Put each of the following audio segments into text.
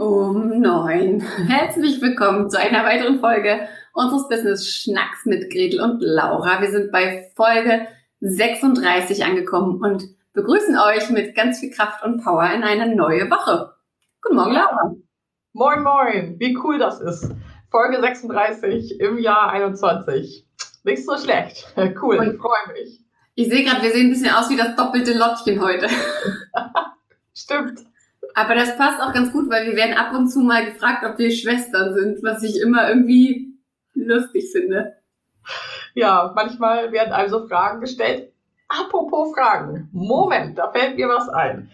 Um neun. Herzlich willkommen zu einer weiteren Folge unseres Business Schnacks mit Gretel und Laura. Wir sind bei Folge 36 angekommen und begrüßen euch mit ganz viel Kraft und Power in eine neue Woche. Guten Morgen, Laura. Moin, moin. Wie cool das ist. Folge 36 im Jahr 21. Nicht so schlecht. Cool, und ich freue mich. Ich sehe gerade, wir sehen ein bisschen aus wie das doppelte Lottchen heute. Stimmt. Aber das passt auch ganz gut, weil wir werden ab und zu mal gefragt, ob wir Schwestern sind, was ich immer irgendwie lustig finde. Ja, manchmal werden also Fragen gestellt. Apropos Fragen. Moment, da fällt mir was ein.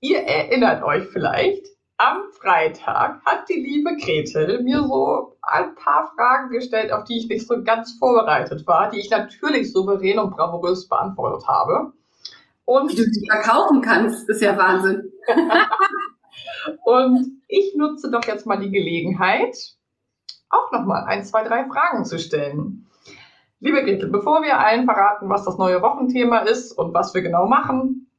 Ihr erinnert euch vielleicht, am Freitag hat die liebe Gretel mir so ein paar Fragen gestellt, auf die ich nicht so ganz vorbereitet war, die ich natürlich souverän und bravourös beantwortet habe. Und Wie du sie verkaufen kannst, ist ja Wahnsinn. und ich nutze doch jetzt mal die Gelegenheit, auch nochmal ein, zwei, drei Fragen zu stellen. Liebe Gretel, bevor wir allen verraten, was das neue Wochenthema ist und was wir genau machen,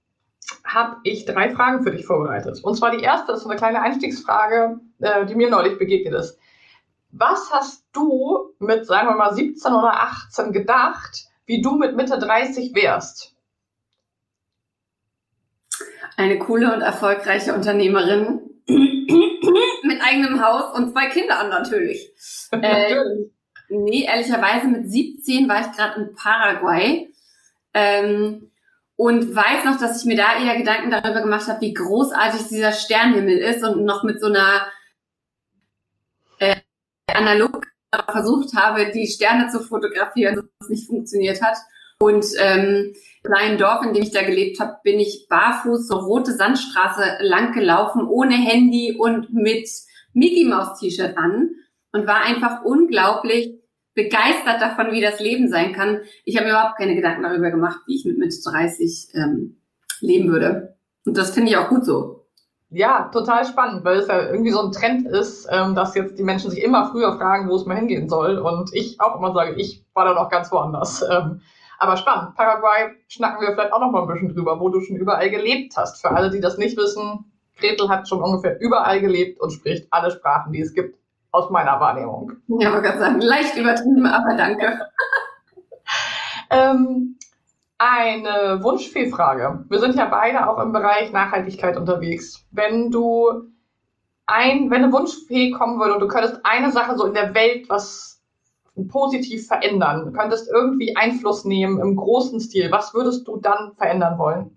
habe ich drei Fragen für dich vorbereitet. Und zwar die erste ist so eine kleine Einstiegsfrage, äh, die mir neulich begegnet ist. Was hast du mit, sagen wir mal, 17 oder 18 gedacht, wie du mit Mitte 30 wärst? Eine coole und erfolgreiche Unternehmerin mit eigenem Haus und zwei Kindern natürlich. äh, nee, ehrlicherweise mit 17 war ich gerade in Paraguay. Ähm, und weiß noch, dass ich mir da eher Gedanken darüber gemacht habe, wie großartig dieser Sternhimmel ist und noch mit so einer äh, analog versucht habe, die Sterne zu fotografieren, was nicht funktioniert hat. Und ähm, kleinen Dorf, in dem ich da gelebt habe, bin ich barfuß so rote Sandstraße lang gelaufen, ohne Handy und mit Mickey Mouse T-Shirt an und war einfach unglaublich begeistert davon, wie das Leben sein kann. Ich habe überhaupt keine Gedanken darüber gemacht, wie ich mit Mitte 30 ähm, leben würde. Und das finde ich auch gut so. Ja, total spannend, weil es ja irgendwie so ein Trend ist, ähm, dass jetzt die Menschen sich immer früher fragen, wo es mal hingehen soll. Und ich auch immer sage, ich war da noch ganz woanders. Ähm, aber spannend. Paraguay schnacken wir vielleicht auch noch mal ein bisschen drüber, wo du schon überall gelebt hast. Für alle, die das nicht wissen, Gretel hat schon ungefähr überall gelebt und spricht alle Sprachen, die es gibt aus meiner Wahrnehmung. Ja, man kann sagen, leicht übertrieben, aber danke. ähm, eine Wunschfehlfrage. Wir sind ja beide auch im Bereich Nachhaltigkeit unterwegs. Wenn du ein, wenn eine Wunschfee kommen würde und du könntest eine Sache so in der Welt was positiv verändern, du könntest irgendwie Einfluss nehmen im großen Stil, was würdest du dann verändern wollen?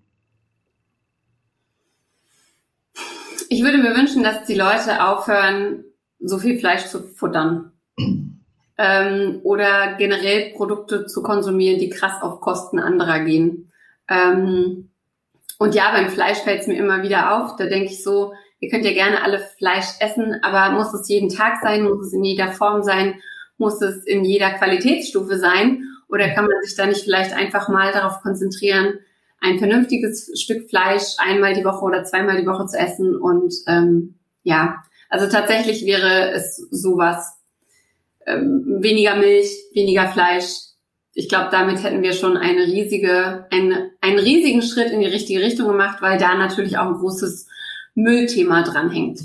Ich würde mir wünschen, dass die Leute aufhören, so viel Fleisch zu futtern. ähm, oder generell Produkte zu konsumieren, die krass auf Kosten anderer gehen. Ähm, und ja, beim Fleisch fällt es mir immer wieder auf. Da denke ich so, ihr könnt ja gerne alle Fleisch essen, aber muss es jeden Tag sein? Muss es in jeder Form sein? Muss es in jeder Qualitätsstufe sein? Oder kann man sich da nicht vielleicht einfach mal darauf konzentrieren, ein vernünftiges Stück Fleisch einmal die Woche oder zweimal die Woche zu essen und ähm, ja, also tatsächlich wäre es sowas. Ähm, weniger Milch, weniger Fleisch. Ich glaube, damit hätten wir schon eine riesige, eine, einen riesigen Schritt in die richtige Richtung gemacht, weil da natürlich auch ein großes Müllthema dranhängt.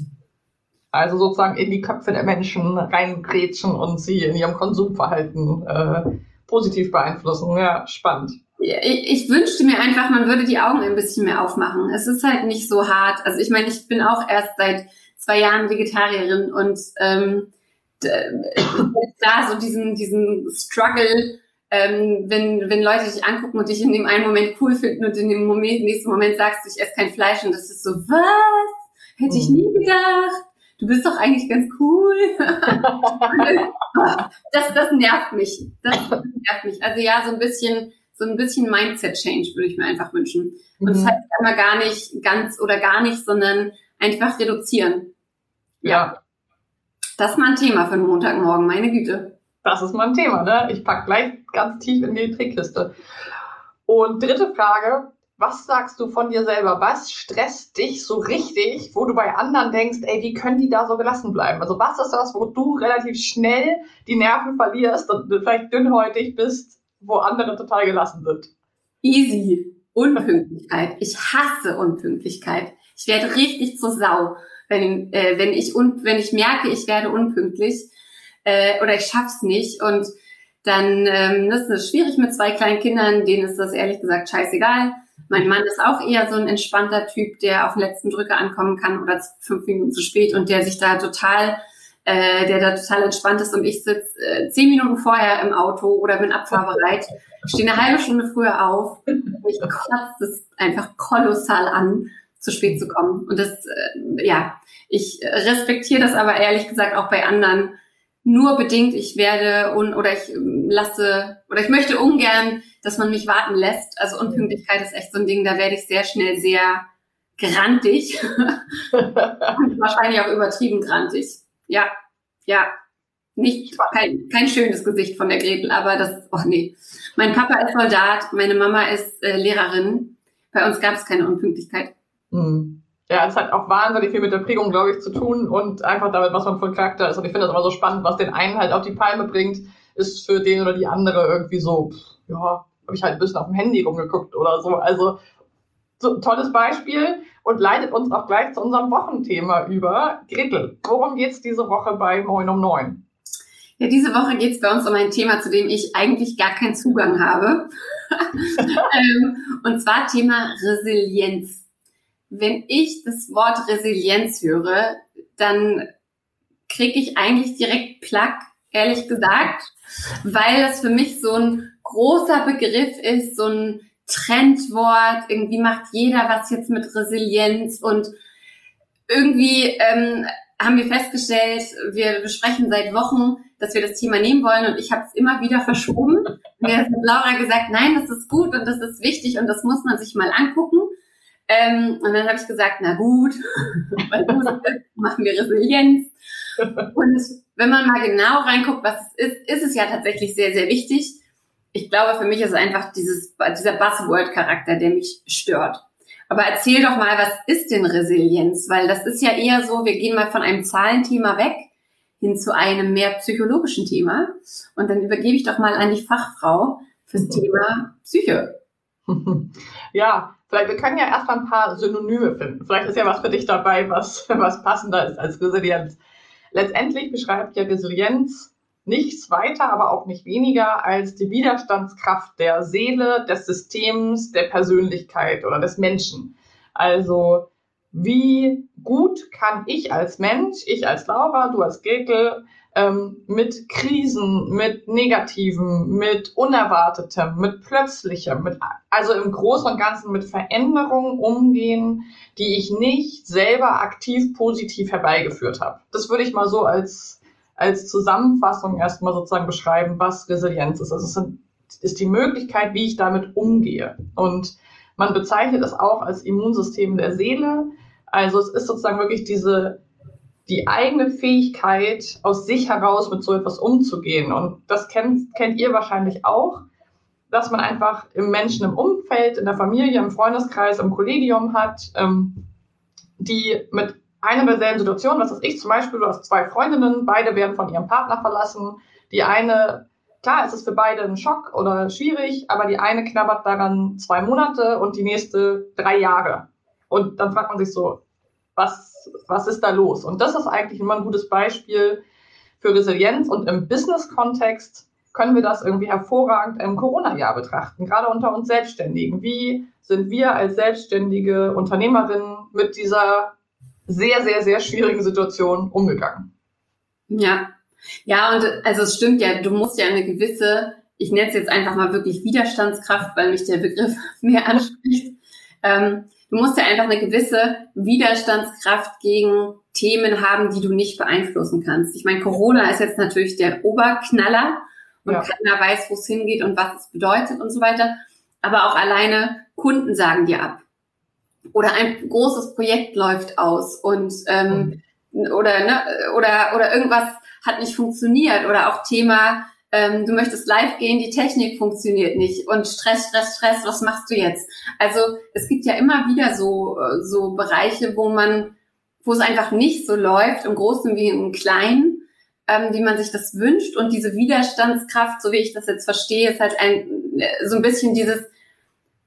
Also sozusagen in die Köpfe der Menschen reingrätschen und sie in ihrem Konsumverhalten äh, positiv beeinflussen. Ja, spannend. Ich, ich wünschte mir einfach, man würde die Augen ein bisschen mehr aufmachen. Es ist halt nicht so hart. Also ich meine, ich bin auch erst seit zwei Jahren Vegetarierin und ähm, da so diesen, diesen Struggle, ähm, wenn, wenn Leute dich angucken und dich in dem einen Moment cool finden und in dem Moment, nächsten Moment sagst du, ich esse kein Fleisch und das ist so, was? Hätte ich mhm. nie gedacht. Du bist doch eigentlich ganz cool. das, das nervt mich. Das nervt mich. Also ja, so ein bisschen, so ein bisschen Mindset-Change würde ich mir einfach wünschen. Und das mhm. heißt einmal gar nicht ganz oder gar nicht, sondern einfach reduzieren. Ja. Das ist mal ein Thema für einen Montagmorgen, meine Güte. Das ist mal ein Thema, ne? Ich pack gleich ganz tief in die Trickkiste. Und dritte Frage, was sagst du von dir selber? Was stresst dich so richtig, wo du bei anderen denkst, ey, wie können die da so gelassen bleiben? Also was ist das, wo du relativ schnell die Nerven verlierst und vielleicht dünnhäutig bist, wo andere total gelassen sind? Easy. Unpünktlichkeit. Ich hasse Unpünktlichkeit. Ich werde richtig zur Sau wenn, äh, wenn ich un wenn ich merke, ich werde unpünktlich äh, oder ich schaff's nicht und dann ähm, das ist schwierig mit zwei kleinen Kindern, denen ist das ehrlich gesagt scheißegal. Mein Mann ist auch eher so ein entspannter Typ, der auf den letzten Drücker ankommen kann oder fünf Minuten zu spät und der sich da total, äh, der da total entspannt ist und ich sitze äh, zehn Minuten vorher im Auto oder bin abfahrbereit, stehe eine halbe Stunde früher auf, mich kotzt es einfach kolossal an zu spät zu kommen. Und das, äh, ja, ich respektiere das aber ehrlich gesagt auch bei anderen nur bedingt. Ich werde un oder ich ähm, lasse oder ich möchte ungern, dass man mich warten lässt. Also Unpünktlichkeit ist echt so ein Ding, da werde ich sehr schnell sehr grantig und wahrscheinlich auch übertrieben grantig. Ja, ja, nicht kein, kein schönes Gesicht von der Gretel, aber das, oh nee. Mein Papa ist Soldat, meine Mama ist äh, Lehrerin. Bei uns gab es keine Unpünktlichkeit. Mhm. Ja, es hat auch wahnsinnig viel mit der Prägung, glaube ich, zu tun und einfach damit, was man für ein Charakter ist. Und ich finde das immer so spannend, was den einen halt auf die Palme bringt, ist für den oder die andere irgendwie so, ja, habe ich halt ein bisschen auf dem Handy rumgeguckt oder so. Also so, tolles Beispiel und leitet uns auch gleich zu unserem Wochenthema über. Gretel, worum geht es diese Woche bei Moin um Neun? Ja, diese Woche geht es bei uns um ein Thema, zu dem ich eigentlich gar keinen Zugang habe. ähm, und zwar Thema Resilienz wenn ich das Wort Resilienz höre, dann kriege ich eigentlich direkt Plack, ehrlich gesagt, weil das für mich so ein großer Begriff ist, so ein Trendwort. Irgendwie macht jeder was jetzt mit Resilienz und irgendwie ähm, haben wir festgestellt, wir besprechen seit Wochen, dass wir das Thema nehmen wollen und ich habe es immer wieder verschoben. Mir hat Laura gesagt, nein, das ist gut und das ist wichtig und das muss man sich mal angucken. Ähm, und dann habe ich gesagt, na gut, weil machen wir Resilienz. Und wenn man mal genau reinguckt, was es ist, ist es ja tatsächlich sehr, sehr wichtig. Ich glaube, für mich ist es einfach dieses, dieser Buzzword-Charakter, der mich stört. Aber erzähl doch mal, was ist denn Resilienz? Weil das ist ja eher so, wir gehen mal von einem Zahlenthema weg hin zu einem mehr psychologischen Thema. Und dann übergebe ich doch mal an die Fachfrau fürs Thema Psyche. Ja, Vielleicht, wir können ja erstmal ein paar Synonyme finden. Vielleicht ist ja was für dich dabei, was, was passender ist als Resilienz. Letztendlich beschreibt ja Resilienz nichts weiter, aber auch nicht weniger als die Widerstandskraft der Seele, des Systems, der Persönlichkeit oder des Menschen. Also wie gut kann ich als Mensch, ich als Laura, du als Gretel, ähm, mit Krisen, mit Negativen, mit Unerwartetem, mit Plötzlichem, mit, also im Großen und Ganzen mit Veränderungen umgehen, die ich nicht selber aktiv positiv herbeigeführt habe. Das würde ich mal so als, als Zusammenfassung erstmal sozusagen beschreiben, was Resilienz ist. Also es ist die Möglichkeit, wie ich damit umgehe. Und man bezeichnet es auch als Immunsystem der Seele. Also es ist sozusagen wirklich diese die eigene Fähigkeit, aus sich heraus mit so etwas umzugehen. Und das kennt, kennt ihr wahrscheinlich auch, dass man einfach im Menschen im Umfeld, in der Familie, im Freundeskreis, im Kollegium hat, ähm, die mit einer derselben Situation, was ist ich zum Beispiel, du hast zwei Freundinnen, beide werden von ihrem Partner verlassen. Die eine, klar, es ist für beide ein Schock oder schwierig, aber die eine knabbert daran zwei Monate und die nächste drei Jahre. Und dann fragt man sich so, was, was ist da los? Und das ist eigentlich immer ein gutes Beispiel für Resilienz. Und im Business-Kontext können wir das irgendwie hervorragend im Corona-Jahr betrachten, gerade unter uns Selbstständigen. Wie sind wir als selbstständige Unternehmerinnen mit dieser sehr, sehr, sehr schwierigen Situation umgegangen? Ja, Ja, und also es stimmt ja, du musst ja eine gewisse, ich nenne es jetzt einfach mal wirklich Widerstandskraft, weil mich der Begriff mehr anspricht. Ähm, du musst ja einfach eine gewisse Widerstandskraft gegen Themen haben, die du nicht beeinflussen kannst. Ich meine, Corona ist jetzt natürlich der Oberknaller und ja. keiner weiß, wo es hingeht und was es bedeutet und so weiter. Aber auch alleine Kunden sagen dir ab. Oder ein großes Projekt läuft aus und ähm, oder ne, oder oder irgendwas hat nicht funktioniert oder auch Thema ähm, du möchtest live gehen, die Technik funktioniert nicht und Stress, Stress, Stress, was machst du jetzt? Also es gibt ja immer wieder so so Bereiche, wo man wo es einfach nicht so läuft, im Großen wie im Kleinen, ähm, wie man sich das wünscht. Und diese Widerstandskraft, so wie ich das jetzt verstehe, ist halt ein, so ein bisschen dieses,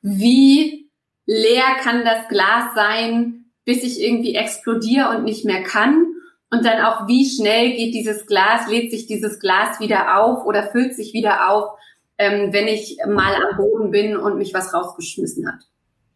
wie leer kann das Glas sein, bis ich irgendwie explodiere und nicht mehr kann. Und dann auch, wie schnell geht dieses Glas, lädt sich dieses Glas wieder auf oder füllt sich wieder auf, ähm, wenn ich mal am Boden bin und mich was rausgeschmissen hat.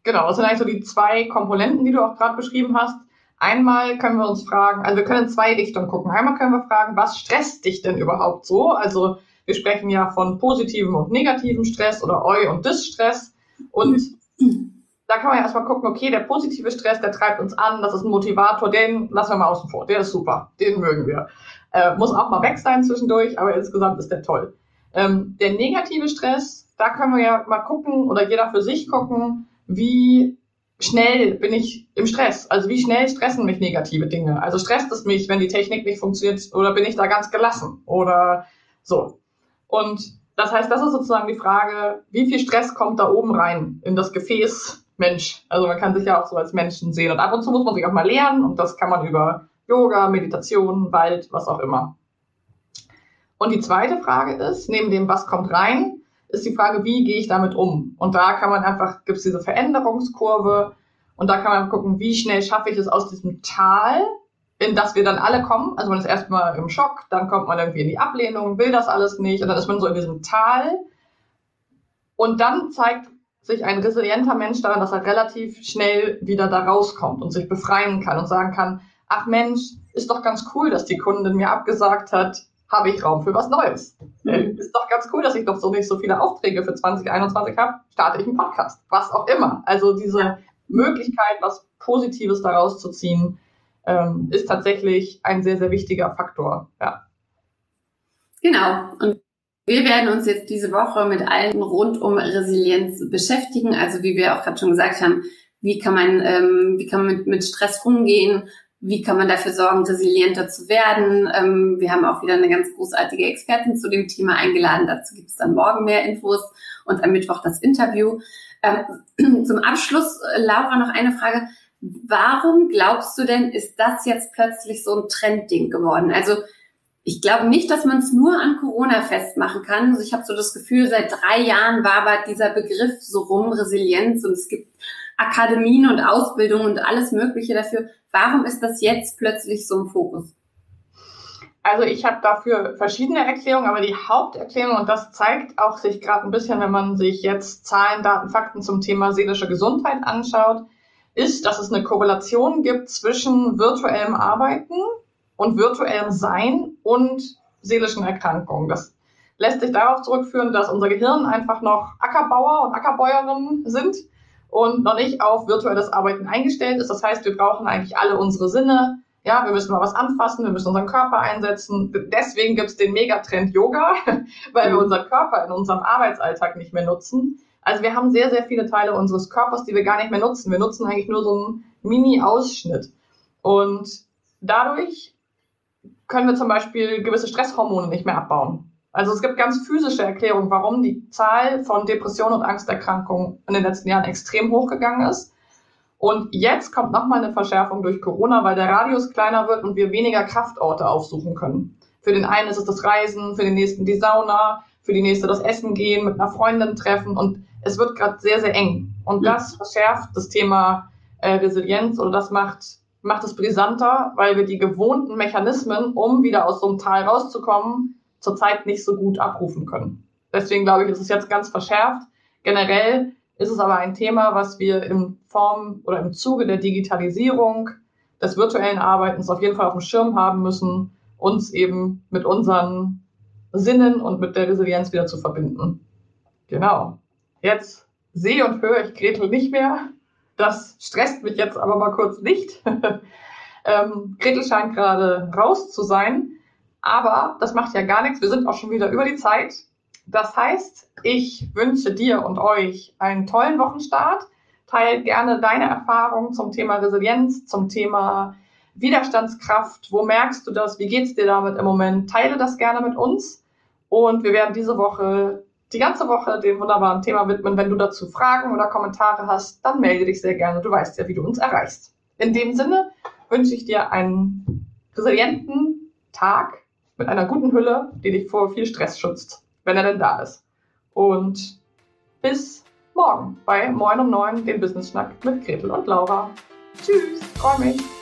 Genau, das sind eigentlich so die zwei Komponenten, die du auch gerade beschrieben hast. Einmal können wir uns fragen, also wir können in zwei Richtungen gucken. Einmal können wir fragen, was stresst dich denn überhaupt so? Also wir sprechen ja von positivem und negativem Stress oder Eu- und Dis-Stress. Und da kann man ja erstmal gucken, okay, der positive Stress, der treibt uns an, das ist ein Motivator, den lassen wir mal außen vor. Der ist super, den mögen wir. Äh, muss auch mal weg sein zwischendurch, aber insgesamt ist der toll. Ähm, der negative Stress, da können wir ja mal gucken oder jeder für sich gucken, wie schnell bin ich im Stress? Also wie schnell stressen mich negative Dinge? Also stresst es mich, wenn die Technik nicht funktioniert oder bin ich da ganz gelassen oder so? Und das heißt, das ist sozusagen die Frage, wie viel Stress kommt da oben rein in das Gefäß Mensch? Also man kann sich ja auch so als Menschen sehen und ab und zu muss man sich auch mal lernen und das kann man über Yoga, Meditation, Wald, was auch immer. Und die zweite Frage ist, neben dem, was kommt rein, ist die Frage, wie gehe ich damit um? Und da kann man einfach, gibt es diese Veränderungskurve und da kann man gucken, wie schnell schaffe ich es aus diesem Tal, in das wir dann alle kommen. Also man ist erstmal im Schock, dann kommt man irgendwie in die Ablehnung, will das alles nicht und dann ist man so in diesem Tal. Und dann zeigt sich ein resilienter Mensch daran, dass er relativ schnell wieder da rauskommt und sich befreien kann und sagen kann, ach Mensch, ist doch ganz cool, dass die Kundin mir abgesagt hat, habe ich Raum für was Neues. Mhm. Ist doch ganz cool, dass ich doch so nicht so viele Aufträge für 2021 habe. Starte ich einen Podcast, was auch immer. Also diese Möglichkeit, was Positives daraus zu ziehen, ähm, ist tatsächlich ein sehr, sehr wichtiger Faktor. Ja. Genau. Und wir werden uns jetzt diese Woche mit allen rund um Resilienz beschäftigen. Also wie wir auch gerade schon gesagt haben, wie kann man, ähm, wie kann man mit, mit Stress umgehen? wie kann man dafür sorgen, resilienter zu werden. Ähm, wir haben auch wieder eine ganz großartige Expertin zu dem Thema eingeladen. Dazu gibt es dann morgen mehr Infos und am Mittwoch das Interview. Ähm, zum Abschluss, äh, Laura, noch eine Frage. Warum glaubst du denn, ist das jetzt plötzlich so ein Trendding geworden? Also ich glaube nicht, dass man es nur an Corona festmachen kann. Also ich habe so das Gefühl, seit drei Jahren wabert dieser Begriff so rum, Resilienz, und es gibt Akademien und Ausbildungen und alles Mögliche dafür. Warum ist das jetzt plötzlich so im Fokus? Also ich habe dafür verschiedene Erklärungen, aber die Haupterklärung, und das zeigt auch sich gerade ein bisschen, wenn man sich jetzt Zahlen, Daten, Fakten zum Thema seelische Gesundheit anschaut, ist, dass es eine Korrelation gibt zwischen virtuellem Arbeiten und virtuellem Sein und seelischen Erkrankungen. Das lässt sich darauf zurückführen, dass unser Gehirn einfach noch Ackerbauer und Ackerbäuerinnen sind und noch nicht auf virtuelles Arbeiten eingestellt ist. Das heißt, wir brauchen eigentlich alle unsere Sinne. Ja, wir müssen mal was anfassen, wir müssen unseren Körper einsetzen. Deswegen gibt es den Megatrend Yoga, weil wir mhm. unseren Körper in unserem Arbeitsalltag nicht mehr nutzen. Also wir haben sehr, sehr viele Teile unseres Körpers, die wir gar nicht mehr nutzen. Wir nutzen eigentlich nur so einen Mini-Ausschnitt. Und dadurch können wir zum Beispiel gewisse Stresshormone nicht mehr abbauen. Also es gibt ganz physische Erklärungen, warum die Zahl von Depressionen und Angsterkrankungen in den letzten Jahren extrem hochgegangen ist. Und jetzt kommt nochmal eine Verschärfung durch Corona, weil der Radius kleiner wird und wir weniger Kraftorte aufsuchen können. Für den einen ist es das Reisen, für den nächsten die Sauna, für die nächste das Essen gehen, mit einer Freundin treffen und es wird gerade sehr, sehr eng. Und das verschärft das Thema äh, Resilienz oder das macht, macht es brisanter, weil wir die gewohnten Mechanismen, um wieder aus so einem Tal rauszukommen, zurzeit nicht so gut abrufen können. Deswegen glaube ich, ist es jetzt ganz verschärft. Generell ist es aber ein Thema, was wir in Form oder im Zuge der Digitalisierung des virtuellen Arbeitens auf jeden Fall auf dem Schirm haben müssen uns eben mit unseren Sinnen und mit der Resilienz wieder zu verbinden. Genau. Jetzt sehe und höre ich Gretel nicht mehr. Das stresst mich jetzt aber mal kurz nicht. ähm, Gretel scheint gerade raus zu sein, aber das macht ja gar nichts. Wir sind auch schon wieder über die Zeit. Das heißt, ich wünsche dir und euch einen tollen Wochenstart. Teil gerne deine Erfahrungen zum Thema Resilienz, zum Thema Widerstandskraft. Wo merkst du das? Wie geht's dir damit im Moment? Teile das gerne mit uns. Und wir werden diese Woche, die ganze Woche, dem wunderbaren Thema widmen. Wenn du dazu Fragen oder Kommentare hast, dann melde dich sehr gerne. Du weißt ja, wie du uns erreichst. In dem Sinne wünsche ich dir einen resilienten Tag mit einer guten Hülle, die dich vor viel Stress schützt, wenn er denn da ist. Und bis morgen bei Moin um 9, dem Business Schnack mit Gretel und Laura. Tschüss, freue mich.